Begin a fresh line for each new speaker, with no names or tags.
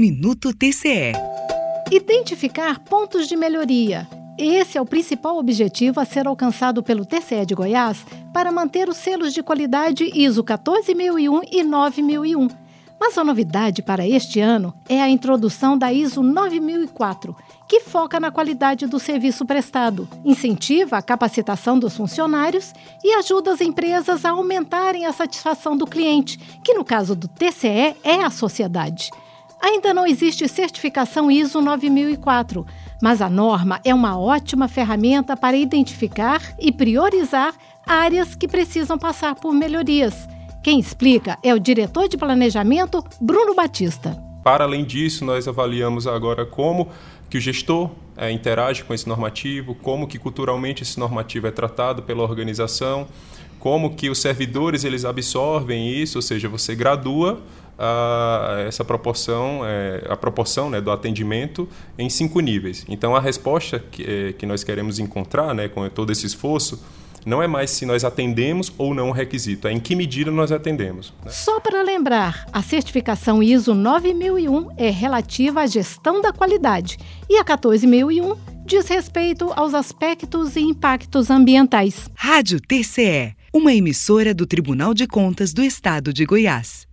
Minuto TCE.
Identificar pontos de melhoria. Esse é o principal objetivo a ser alcançado pelo TCE de Goiás para manter os selos de qualidade ISO 14001 e 9001. Mas a novidade para este ano é a introdução da ISO 9004, que foca na qualidade do serviço prestado, incentiva a capacitação dos funcionários e ajuda as empresas a aumentarem a satisfação do cliente, que no caso do TCE é a sociedade. Ainda não existe certificação ISO 9004, mas a norma é uma ótima ferramenta para identificar e priorizar áreas que precisam passar por melhorias. Quem explica é o diretor de planejamento, Bruno Batista.
Para além disso, nós avaliamos agora como que o gestor é, interage com esse normativo, como que culturalmente esse normativo é tratado pela organização, como que os servidores eles absorvem isso, ou seja, você gradua a, essa proporção, é, a proporção né, do atendimento em cinco níveis. Então, a resposta que, é, que nós queremos encontrar né, com todo esse esforço não é mais se nós atendemos ou não o requisito, é em que medida nós atendemos.
Né? Só para lembrar, a certificação ISO 9001 é relativa à gestão da qualidade e a 14001 diz respeito aos aspectos e impactos ambientais.
Rádio TCE, uma emissora do Tribunal de Contas do Estado de Goiás.